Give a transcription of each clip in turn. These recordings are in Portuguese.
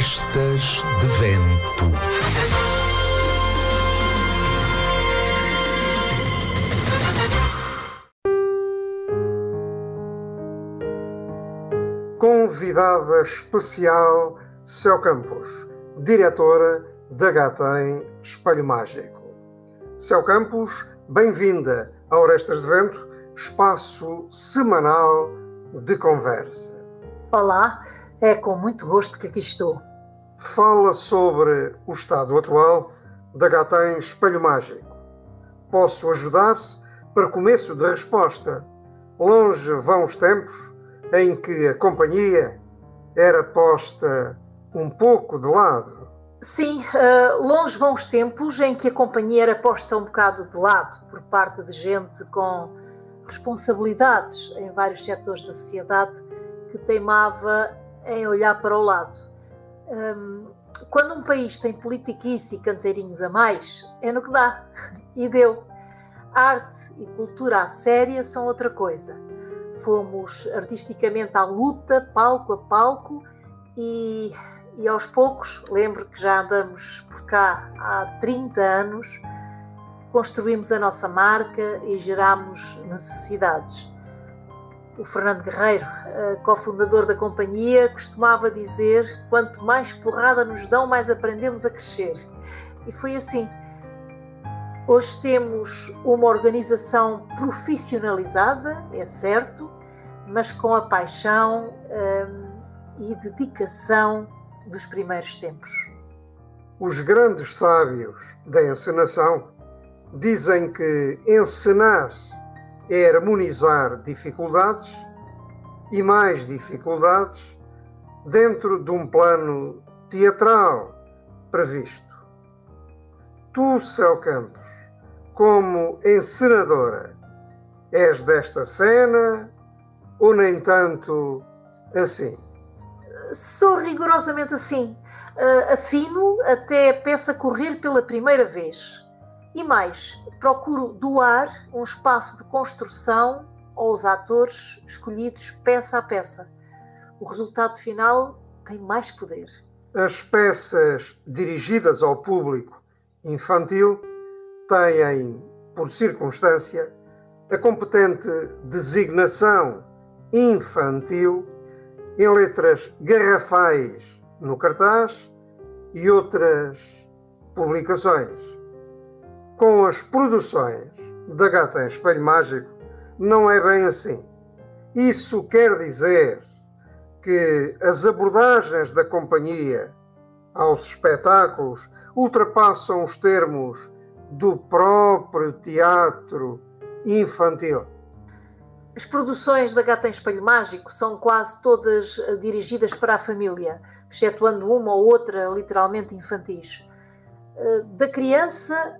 Orestas de Vento. Convidada especial Céu Campos, diretora da Gatem Espelho Mágico. Céu Campos, bem-vinda a Orestas de Vento, espaço semanal de conversa. Olá, é com muito gosto que aqui estou. Fala sobre o estado atual da Gatem Espelho Mágico. Posso ajudar para começo de resposta. Longe vão os tempos em que a companhia era posta um pouco de lado. Sim, uh, longe vão os tempos em que a companhia era posta um bocado de lado por parte de gente com responsabilidades em vários setores da sociedade que teimava em olhar para o lado. Um, quando um país tem politiquice e canteirinhos a mais, é no que dá. E deu. Arte e cultura à séria são outra coisa. Fomos artisticamente à luta, palco a palco, e, e aos poucos, lembro que já andamos por cá há 30 anos, construímos a nossa marca e gerámos necessidades. O Fernando Guerreiro, cofundador da companhia, costumava dizer: quanto mais porrada nos dão, mais aprendemos a crescer. E foi assim. Hoje temos uma organização profissionalizada, é certo, mas com a paixão hum, e dedicação dos primeiros tempos. Os grandes sábios da encenação dizem que encenar é harmonizar dificuldades e mais dificuldades dentro de um plano teatral previsto. Tu, Céu Campos, como encenadora, és desta cena ou nem tanto assim? Sou rigorosamente assim. Uh, afino até a peça correr pela primeira vez. E mais, procuro doar um espaço de construção aos atores escolhidos peça a peça. O resultado final tem mais poder. As peças dirigidas ao público infantil têm, por circunstância, a competente designação infantil em letras garrafais no cartaz e outras publicações com as produções da Gata em Espelho Mágico não é bem assim. Isso quer dizer que as abordagens da companhia aos espetáculos ultrapassam os termos do próprio teatro infantil. As produções da Gata em Espelho Mágico são quase todas eh, dirigidas para a família, excetuando uma ou outra literalmente infantis. Eh, da criança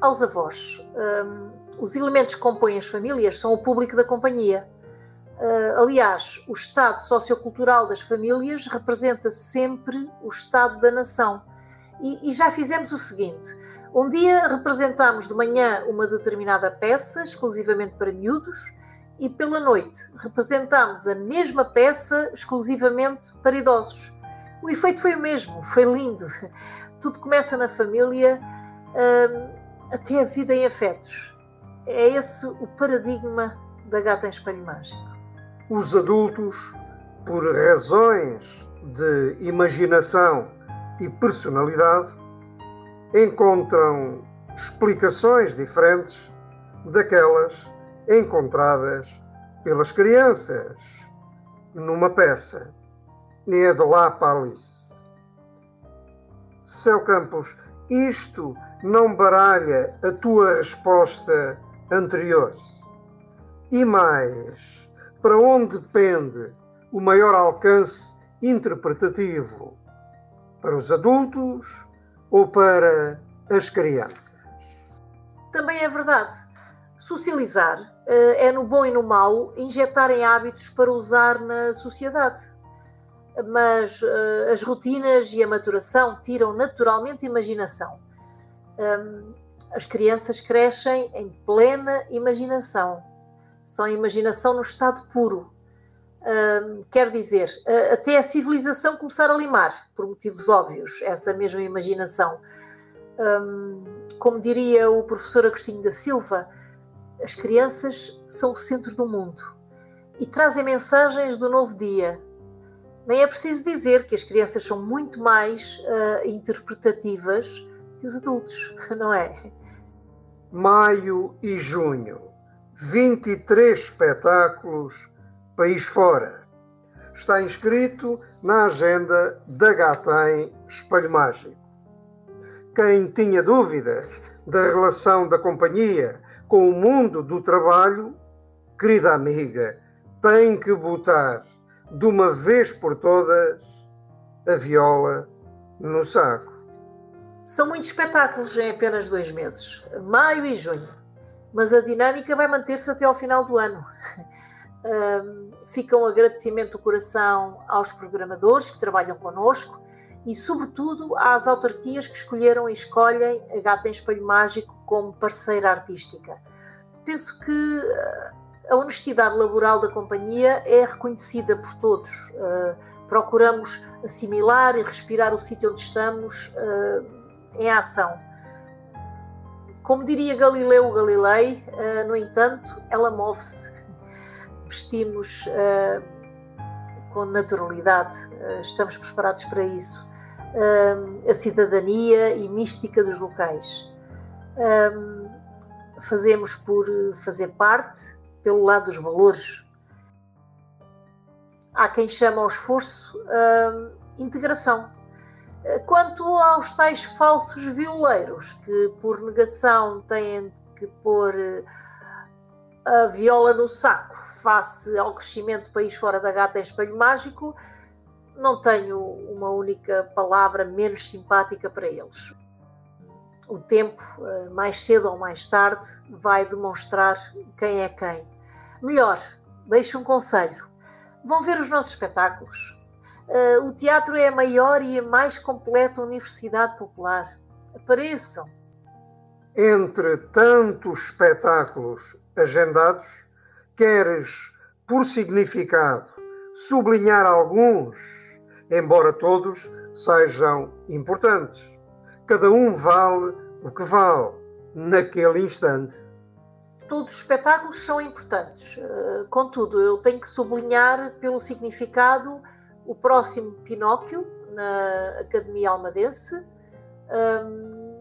aos avós. Um, os elementos que compõem as famílias são o público da companhia. Uh, aliás, o estado sociocultural das famílias representa sempre o estado da nação. E, e já fizemos o seguinte: um dia representamos de manhã uma determinada peça, exclusivamente para miúdos, e pela noite representamos a mesma peça exclusivamente para idosos. O efeito foi o mesmo, foi lindo. Tudo começa na família até a vida em afetos. É esse o paradigma da gata em espelho mágico. Os adultos, por razões de imaginação e personalidade, encontram explicações diferentes daquelas encontradas pelas crianças numa peça. E é de lá para Alice. Céu Campos, isto não baralha a tua resposta anterior. E mais, para onde depende o maior alcance interpretativo? Para os adultos ou para as crianças? Também é verdade. Socializar eh, é no bom e no mau injetarem hábitos para usar na sociedade. Mas uh, as rotinas e a maturação tiram naturalmente imaginação um, as crianças crescem em plena imaginação. São imaginação no estado puro. Uh, quer dizer, até a civilização começar a limar, por motivos óbvios, essa mesma imaginação. Um, como diria o professor Agostinho da Silva, as crianças são o centro do mundo e trazem mensagens do novo dia. Nem é preciso dizer que as crianças são muito mais uh, interpretativas que os adultos, não é? Maio e junho, 23 espetáculos, país fora. Está inscrito na agenda da Gatem Espelho Mágico. Quem tinha dúvidas da relação da companhia com o mundo do trabalho, querida amiga, tem que botar de uma vez por todas a viola no saco. São muitos espetáculos em apenas dois meses, maio e junho, mas a dinâmica vai manter-se até ao final do ano. Um, fica um agradecimento do coração aos programadores que trabalham connosco e, sobretudo, às autarquias que escolheram e escolhem a Gata em Espelho Mágico como parceira artística. Penso que a honestidade laboral da companhia é reconhecida por todos. Uh, procuramos assimilar e respirar o sítio onde estamos uh, em ação. Como diria Galileu Galilei, uh, no entanto, ela move-se. Vestimos com naturalidade, estamos preparados para isso. a cidadania e mística dos locais. fazemos por fazer parte pelo lado dos valores. Há quem chama ao esforço uh, integração. Quanto aos tais falsos violeiros, que por negação têm que pôr a viola no saco face ao crescimento do país fora da gata em espelho mágico, não tenho uma única palavra menos simpática para eles. O tempo, ah, mais cedo ou mais tarde, vai demonstrar quem é quem. Melhor, deixo um conselho. Vão ver os nossos espetáculos. Uh, o teatro é a maior e a mais completa universidade popular. Apareçam. Entre tantos espetáculos agendados, queres, por significado, sublinhar alguns, embora todos sejam importantes. Cada um vale o que vale naquele instante todos os espetáculos são importantes. Uh, contudo, eu tenho que sublinhar pelo significado o próximo Pinóquio na Academia Almadense, ehm,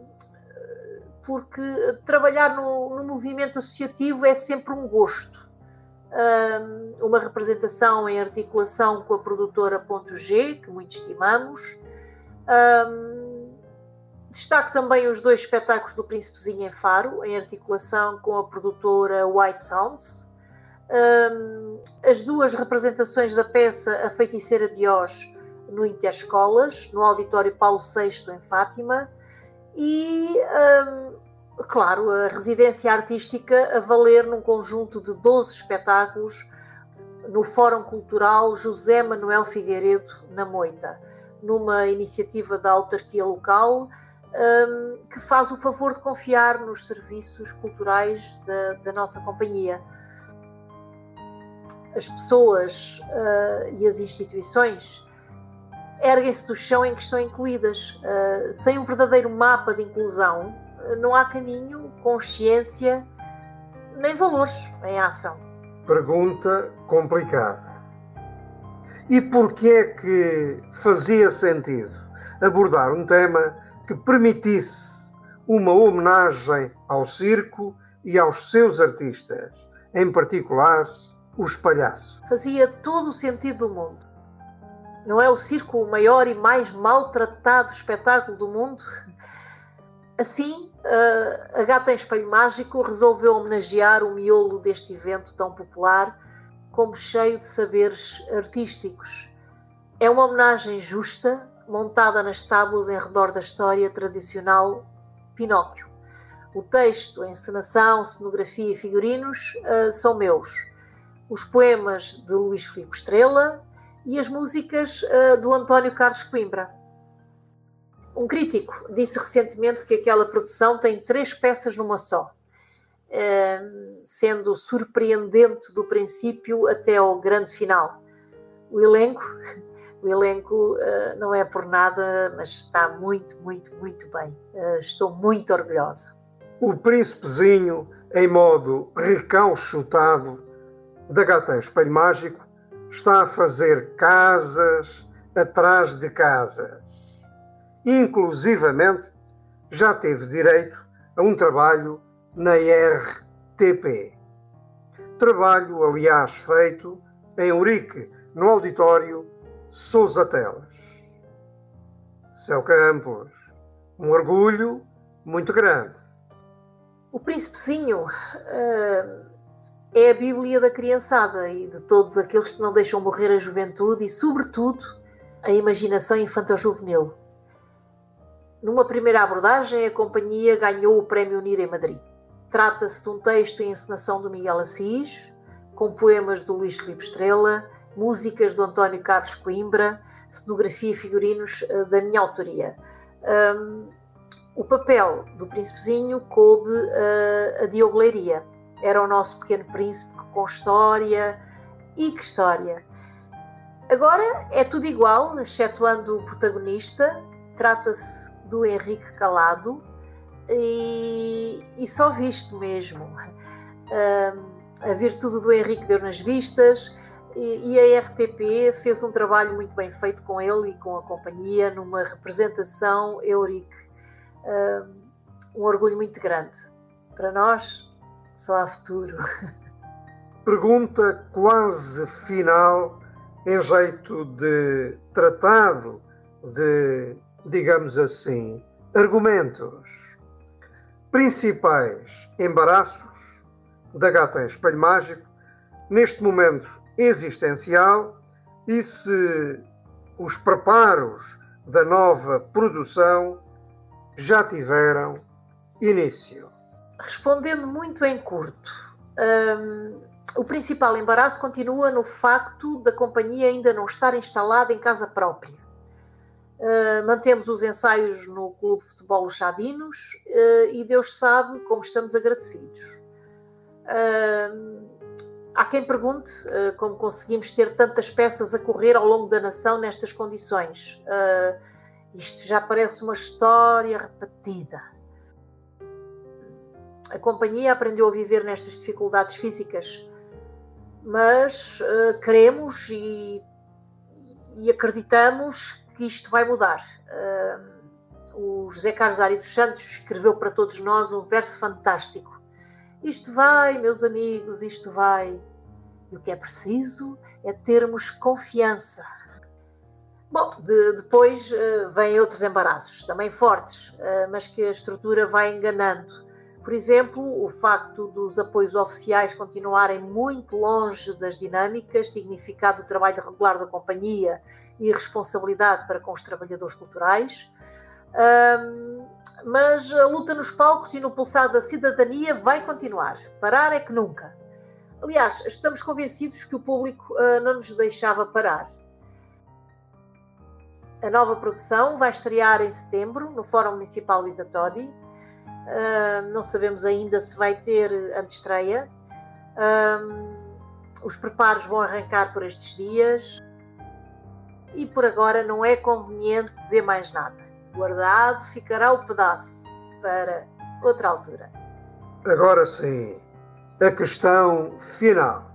porque trabalhar no, no, movimento associativo é sempre um gosto. Ehm, uma representação em articulação com a produtora Ponto G, que muito estimamos. Um, ehm, Destaco também os dois espetáculos do Príncipezinho em Faro, em articulação com a produtora White Sounds. Um, as duas representações da peça A Feiticeira de Oz no Interescolas, no Auditório Paulo VI em Fátima. E, um, claro, a residência artística a valer num conjunto de 12 espetáculos no Fórum Cultural José Manuel Figueiredo, na Moita, numa iniciativa da autarquia local um, que faz o favor de confiar nos serviços culturais da, da nossa companhia. As pessoas uh, e as instituições erguem-se do chão em que estão incluídas. Uh, sem um verdadeiro mapa de inclusão, não há caminho, consciência nem valores em ação. Pergunta complicada. E por que é que fazia sentido abordar um tema que permitisse uma homenagem ao circo e aos seus artistas, em particular os palhaços. Fazia todo o sentido do mundo. Não é o circo o maior e mais maltratado espetáculo do mundo? Assim, a Gata em Espelho Mágico resolveu homenagear o miolo deste evento tão popular, como cheio de saberes artísticos. É uma homenagem justa montada nas tábuas em redor da história tradicional Pinóquio. O texto, a encenação, cenografia e figurinos uh, são meus. Os poemas de Luís Filipe Estrela e as músicas uh, do António Carlos Coimbra. Um crítico disse recentemente que aquela produção tem três peças numa só, uh, sendo surpreendente do princípio até ao grande final o elenco, o elenco uh, não é por nada, mas está muito, muito, muito bem. Uh, estou muito orgulhosa. O príncipezinho, em modo recalchutado, da Gata Espelho Mágico, está a fazer casas atrás de casas. Inclusivamente, já teve direito a um trabalho na RTP. Trabalho, aliás, feito em Urique, no auditório Sousa Telas. Céu Campos, um orgulho muito grande. O príncipezinho uh, é a Bíblia da criançada e de todos aqueles que não deixam morrer a juventude e, sobretudo, a imaginação infantil-juvenil. Numa primeira abordagem, a companhia ganhou o Prémio Unir em Madrid. Trata-se de um texto e encenação do Miguel Assis, com poemas do Luís Filipe Estrela, músicas do António Carlos Coimbra, cenografia e figurinos uh, da minha autoria. Um, o papel do príncipezinho coube uh, a Diogo Leiria. Era o nosso pequeno príncipe com história e que história. Agora é tudo igual, excetuando o protagonista. Trata-se do Henrique Calado e, e só visto mesmo. Um, a virtude do Henrique deu nas vistas e, a RTP fez um trabalho muito bem feito com ele e com a companhia numa representação Eurique. Um, um orgulho muito grande. Para nós, só há futuro. Pergunta quase final, em jeito de tratado, de, digamos assim, argumentos. Principais embaraços da gata em espelho mágico, neste momento existencial, e se os preparos da nova produção já tiveram início. Respondendo muito em curto, um, o principal embaraço continua no facto da companhia ainda não estar instalada em casa própria. Uh, mantemos os ensaios no Clube de Futebol Chadinos uh, e Deus sabe como estamos agradecidos. Uh, há quem pergunte uh, como conseguimos ter tantas peças a correr ao longo da nação nestas condições. Uh, isto já parece uma história repetida. A companhia aprendeu a viver nestas dificuldades físicas, mas uh, queremos e, e, acreditamos que isto vai mudar. o José Carlos Ari dos Santos escreveu para todos nós um verso fantástico isto vai, meus amigos, isto vai. O que é preciso é termos confiança. Bom, de, depois uh, vêm outros embaraços, também fortes, uh, mas que a estrutura vai enganando. Por exemplo, o facto dos apoios oficiais continuarem muito longe das dinâmicas, significado do trabalho regular da companhia e responsabilidade para com os trabalhadores culturais. Um, mas a luta nos palcos e no pulsar da cidadania vai continuar. Parar é que nunca. Aliás, estamos convencidos que o público uh, não nos deixava parar. A nova produção vai estrear em setembro no Fórum Municipal Luísa Todi. Uh, não sabemos ainda se vai ter antestreia. Uh, os preparos vão arrancar por estes dias e por agora não é conveniente dizer mais nada guardado ficará o pedaço para outra altura. Agora sim, a questão final.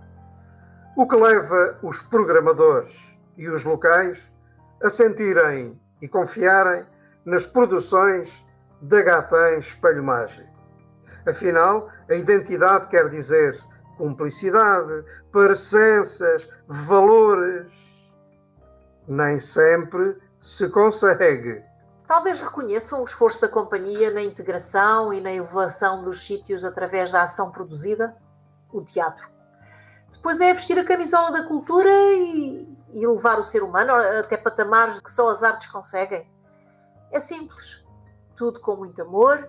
O que leva os programadores e os locais a sentirem e confiarem nas produções da Gatan Espelho Mágico. Afinal, a identidade quer dizer cumplicidade, parecenças, valores. Nem sempre se consegue talvez reconheçam o esforço da companhia na integração e na elevação dos sítios através da ação produzida, o teatro. Depois é vestir a camisola da cultura e, e levar o ser humano até patamares que só as artes conseguem. É simples, tudo com muito amor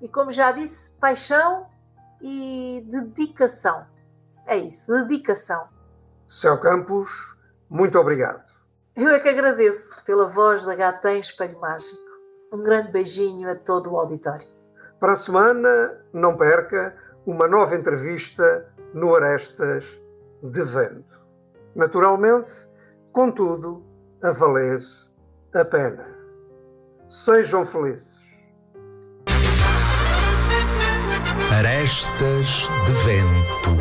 e, como já disse, paixão e dedicação. É isso, dedicação. Céu Campos, muito obrigado. Eu é que agradeço pela voz da gata em Espelho Mágico. Um grande beijinho a todo o auditório. Para a semana, não perca uma nova entrevista no Arestas de Vento. Naturalmente, contudo, a valer a pena. Sejam felizes. Arestas de vento.